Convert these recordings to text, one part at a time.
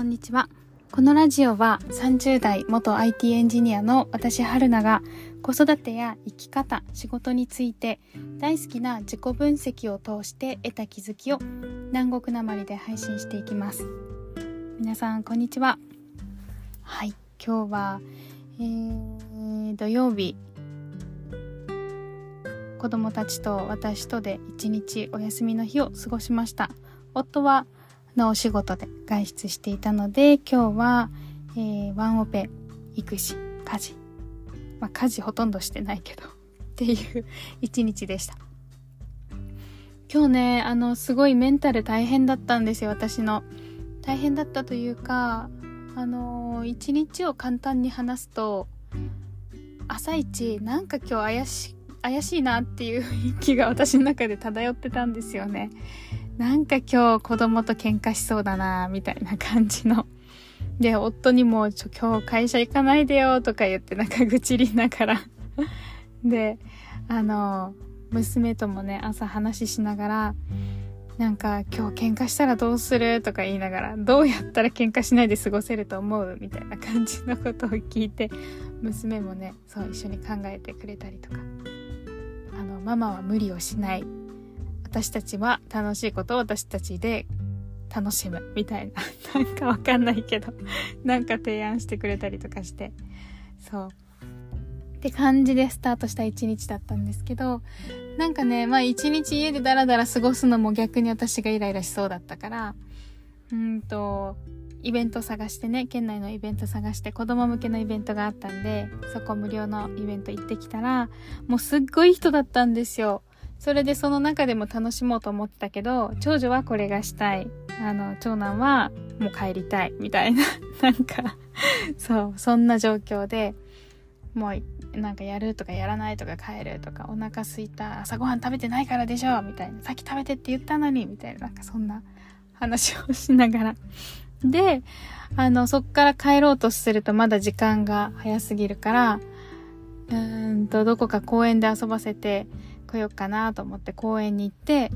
こんにちは。このラジオは30代元 IT エンジニアの私春菜が子育てや生き方、仕事について大好きな自己分析を通して得た気づきを南国なまりで配信していきます。皆さんこんにちは。はい、今日は、えー、土曜日子供たちと私とで一日お休みの日を過ごしました。夫はのお仕事で外出していたので、今日は、えー、ワンオペ、育児、家事。まあ、家事ほとんどしてないけど っていう一日でした。今日ね、あの、すごいメンタル大変だったんですよ、私の。大変だったというか、あの一日を簡単に話すと、朝一、なんか今日怪し、怪しいなっていう雰囲気が私の中で漂ってたんですよね。なんか今日子供と喧嘩しそうだな、みたいな感じの。で、夫にも、ちょ、今日会社行かないでよ、とか言ってなんか愚痴りながらで、あの、娘ともね、朝話しながら、なんか今日喧嘩したらどうするとか言いながら、どうやったら喧嘩しないで過ごせると思うみたいな感じのことを聞いて、娘もね、そう一緒に考えてくれたりとか。あの、ママは無理をしない。私たちは楽しいことを私たちで楽しむみたいな。なんかわかんないけど なんか提案してくれたりとかして。そう。って感じでスタートした一日だったんですけど、なんかね、まあ一日家でダラダラ過ごすのも逆に私がイライラしそうだったから、うんと、イベント探してね、県内のイベント探して子供向けのイベントがあったんで、そこ無料のイベント行ってきたら、もうすっごい人だったんですよ。それでその中でも楽しもうと思ってたけど、長女はこれがしたい。あの、長男はもう帰りたい。みたいな、なんかそう、そんな状況で、もうなんかやるとかやらないとか帰るとかお腹すいた朝ごはん食べてないからでしょみたいなさっき食べてって言ったのにみたいななんかそんな話をしながらであのそっから帰ろうとするとまだ時間が早すぎるからうーんとどこか公園で遊ばせて来ようかなと思って公園に行って、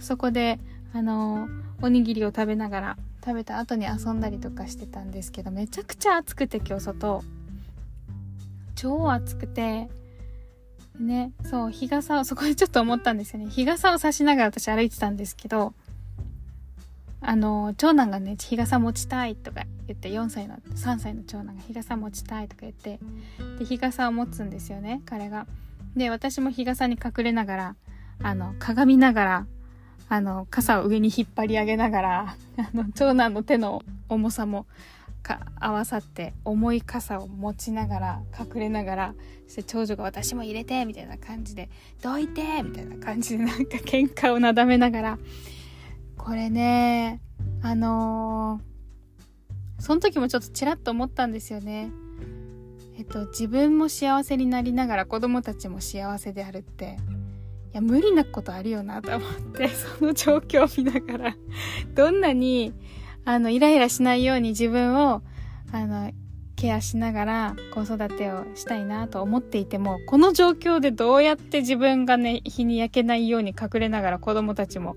そこで、あの、おにぎりを食べながら、食べた後に遊んだりとかしてたんですけど、めちゃくちゃ暑くて今日外。超暑くて、ね、そう、日傘を、そこでちょっと思ったんですよね。日傘を差しながら私歩いてたんですけど、あの、長男がね、日傘持ちたいとか言って、4歳の、3歳の長男が日傘持ちたいとか言って、で、日傘を持つんですよね、彼が。で、私も日傘に隠れながら、あの、鏡ながら、あの、傘を上に引っ張り上げながら、あの、長男の手の重さもか合わさって、重い傘を持ちながら、隠れながら、そして長女が私も入れて、みたいな感じで、どいてみたいな感じでなんか喧嘩をなだめながら、これね、あのー、その時もちょっとちらっと思ったんですよね。えっと、自分も幸せになりながら子供たちも幸せであるって、いや、無理なことあるよなと思って、その状況を見ながら、どんなに、あの、イライラしないように自分を、あの、ケアしながら子育てをしたいなと思っていても、この状況でどうやって自分がね、日に焼けないように隠れながら子供たちも、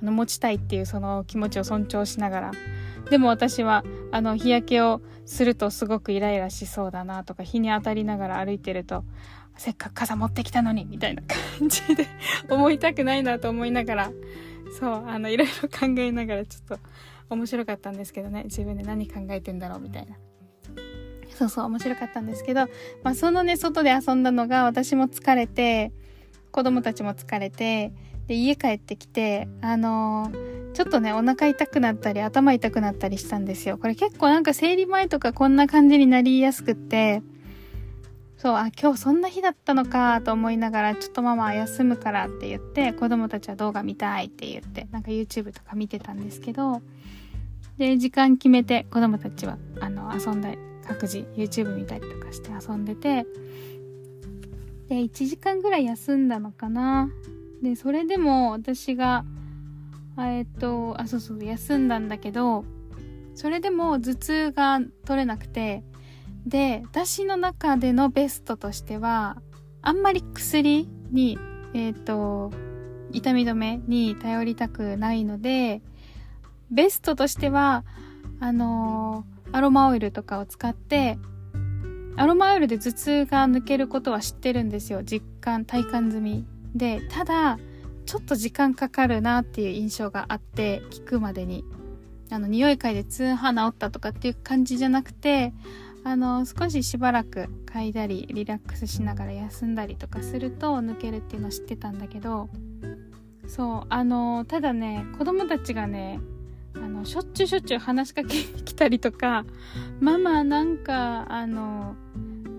あの、持ちたいっていうその気持ちを尊重しながら、でも私はあの日焼けをするとすごくイライラしそうだなとか日に当たりながら歩いてるとせっかく傘持ってきたのにみたいな感じで 思いたくないなと思いながらそうあのいろいろ考えながらちょっと面白かったんですけどね自分で何考えてんだろうみたいな。そうそう面白かったんですけど、まあ、そのね外で遊んだのが私も疲れて子供たちも疲れてで家帰ってきてあのーちょっとね、お腹痛くなったり、頭痛くなったりしたんですよ。これ結構なんか生理前とかこんな感じになりやすくって、そう、あ、今日そんな日だったのかと思いながら、ちょっとママ休むからって言って、子供たちは動画見たいって言って、なんか YouTube とか見てたんですけど、で、時間決めて子供たちは、あの、遊んだり、各自 YouTube 見たりとかして遊んでて、で、1時間ぐらい休んだのかな。で、それでも私が、えっと、あ、そうそう、休んだんだけど、それでも頭痛が取れなくて、で、私の中でのベストとしては、あんまり薬に、えっ、と、痛み止めに頼りたくないので、ベストとしては、あのー、アロマオイルとかを使ってアロマオイルで頭痛が抜けることは知ってるんですよ実感体感済み。でただちょっと時間かかるなっていう印象があって聞くまでに。あの匂い嗅いで痛派治ったとかっていう感じじゃなくてあの少ししばらく嗅いだりリラックスしながら休んだりとかすると抜けるっていうのを知ってたんだけどそうあのただね子供たちがねあのしょっちゅうしょっちゅう話しかけに来たりとかママなんかあの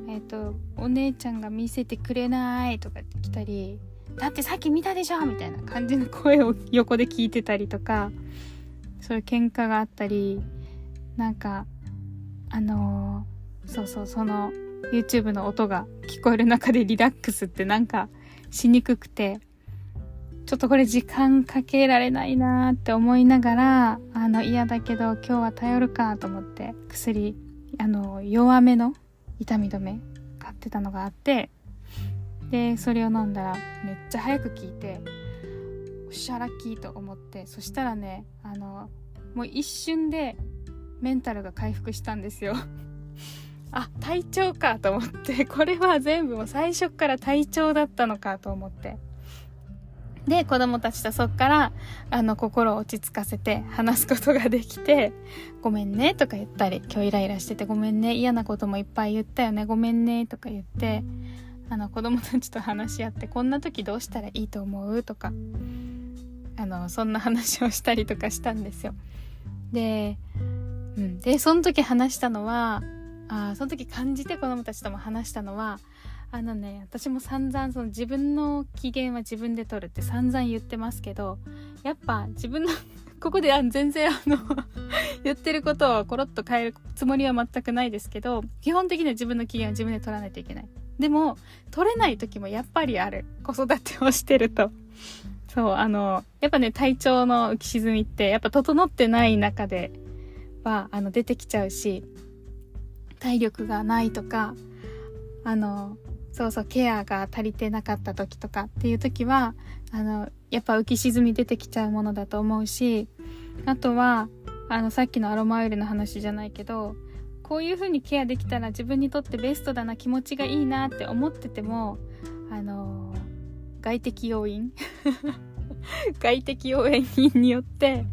えっ、とお姉ちゃんが見せてくれないとかって来たりだってさっき見たでしょみたいな感じの声を横で聞いてたりとかそういう喧嘩があったりなんかあのー、そうそうその YouTube の音が聞こえる中でリラックスってなんかしにくくてちょっとこれ時間かけられないなーって思いながらあの嫌だけど今日は頼るかと思って薬あの弱めの痛み止め買ってたのがあってでそれを飲んだらめっちゃ早く効いておっしゃラッキーと思ってそしたらねあのもう一瞬でメンタルが回復したんですよ。あ体調かと思ってこれは全部もう最初から体調だったのかと思って。で子供たちとそっからあの心を落ち着かせて話すことができてごめんねとか言ったり今日イライラしててごめんね嫌なこともいっぱい言ったよねごめんねとか言ってあの子供たちと話し合ってこんな時どうしたらいいと思う？とかあのそんな話をしたりとかしたんですよ。で,、うん、でその時話したのはあその時感じて子供たちとも話したのはあのね私も散々その自分の機嫌は自分で取るって散々言ってますけどやっぱ自分の ここであ全然あの 言ってることをコロッと変えるつもりは全くないですけど基本的には自分の機嫌は自分で取らないといけない。でも取れない時もやっぱりある。子育てをしてると。そうあのやっぱね体調の浮き沈みってやっぱ整ってない中ではあの出てきちゃうし体力がないとかあのそうそうケアが足りてなかった時とかっていう時はあのやっぱ浮き沈み出てきちゃうものだと思うしあとはあのさっきのアロマオイルの話じゃないけどこういう風にケアできたら自分にとってベストだな気持ちがいいなって思っててもあの外的要因 外的要因によって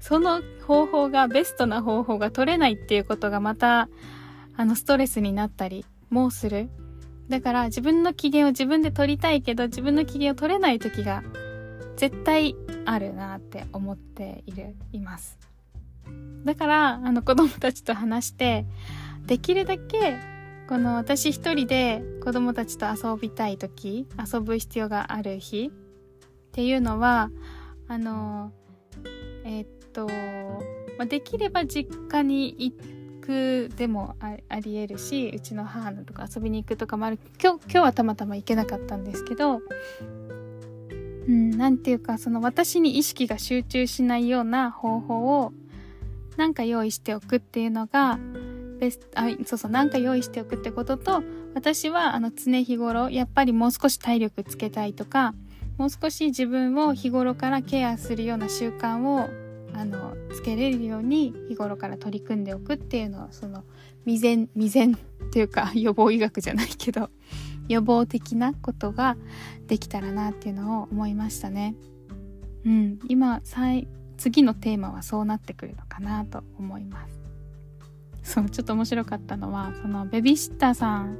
その方法がベストな方法が取れないっていうことがまたあのストレスになったりもする。だから自分の機嫌を自分で取りたいけど自分の機嫌を取れない時が絶対あるなって思っているいます。だから、あの子供たちと話して、できるだけ、この私一人で子供たちと遊びたい時、遊ぶ必要がある日っていうのは、あの、えー、っと、まあ、できれば実家に行くでもありえるし、うちの母のとか遊びに行くとかもある。今日、今日はたまたま行けなかったんですけど、うん、なんていうか、その私に意識が集中しないような方法をなんか用意しておくっていうのがベスあそうそうなんか用意しておくってことと私はあの常日頃やっぱりもう少し体力つけたいとかもう少し自分を日頃からケアするような習慣をあのつけれるように日頃から取り組んでおくっていうのはその未然未然っていうか予防医学じゃないけど予防的なことができたらなっていうのを思いましたね。うん、今最次のテーマはそうなってくるのかなと思います。そうちょっと面白かったのはそのベビーシッターさん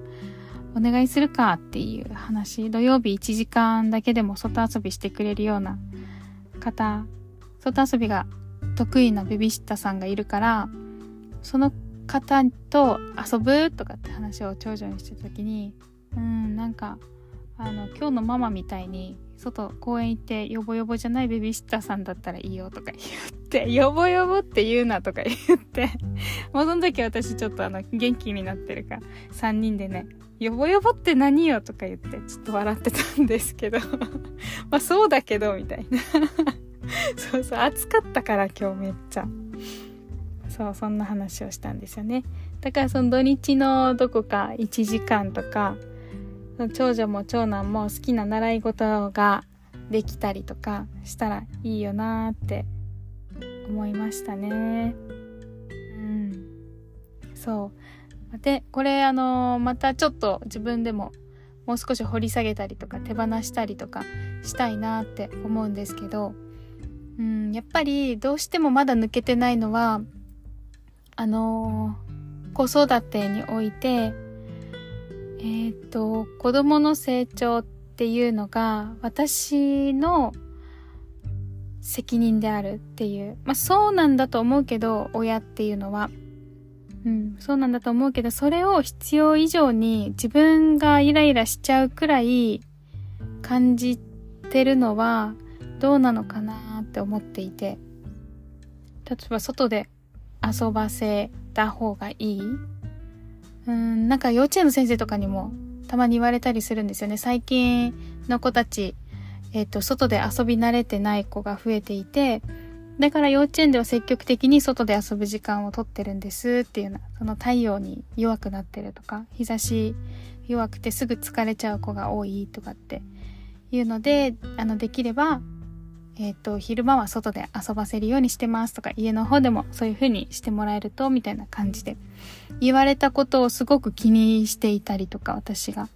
お願いするかっていう話。土曜日1時間だけでも外遊びしてくれるような方。外遊びが得意なベビーシッターさんがいるからその方と遊ぶとかって話を長女にしてた時にうんなんかあの今日のママみたいに外公園行ってヨボヨボじゃないベビーシッターさんだったらいいよとか言って ヨボヨボって言うなとか言って。もうその時私ちょっとあの元気になってるから3人でねヨボヨボって何よとか言ってちょっと笑ってたんですけど。まあそうだけどみたいな。そうそう暑かったから今日めっちゃ。そうそんな話をしたんですよね。だからその土日のどこか1時間とか長女も長男も好きな習い事ができたりとかしたらいいよなーって思いましたね。うんそうでこれあのまたちょっと自分でももう少し掘り下げたりとか手放したりとかしたいなって思うんですけどうんやっぱりどうしてもまだ抜けてないのはあの子育てにおいてえー、っと子供の成長っていうのが私の責任であるっていう。まあそうなんだと思うけど、親っていうのは。うん、そうなんだと思うけど、それを必要以上に自分がイライラしちゃうくらい感じてるのはどうなのかなって思っていて。例えば外で遊ばせた方がいいうん、なんか幼稚園の先生とかにもたまに言われたりするんですよね。最近の子たち、えっ、ー、と、外で遊び慣れてない子が増えていて、だから幼稚園では積極的に外で遊ぶ時間をとってるんですっていうような、その太陽に弱くなってるとか、日差し弱くてすぐ疲れちゃう子が多いとかっていうので、あの、できれば、えっ、ー、と、昼間は外で遊ばせるようにしてますとか、家の方でもそういう風にしてもらえると、みたいな感じで、言われたことをすごく気にしていたりとか、私が。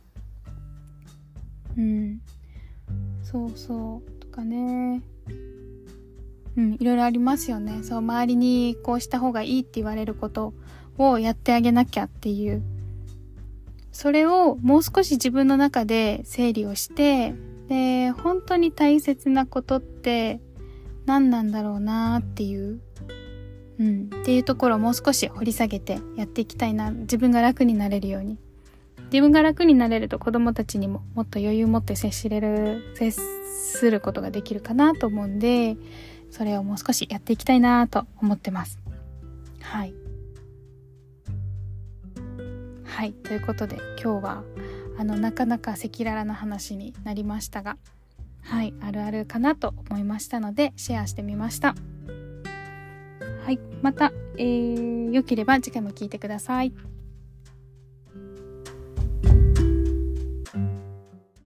うん。そうそう。とかね。うん、いろいろありますよね。そう、周りにこうした方がいいって言われることをやってあげなきゃっていう。それをもう少し自分の中で整理をして、で、本当に大切なことって何なんだろうなっていう、うん、っていうところをもう少し掘り下げてやっていきたいな。自分が楽になれるように。自分が楽になれると子供たちにももっと余裕を持って接しれる、接することができるかなと思うんで、それをもう少しやっていきたいなと思ってます。はい。はい。ということで今日はあのなかなか赤裸々な話になりましたがはいあるあるかなと思いましたのでシェアしてみましたはいまた、えー、良ければ次回も聞いてください。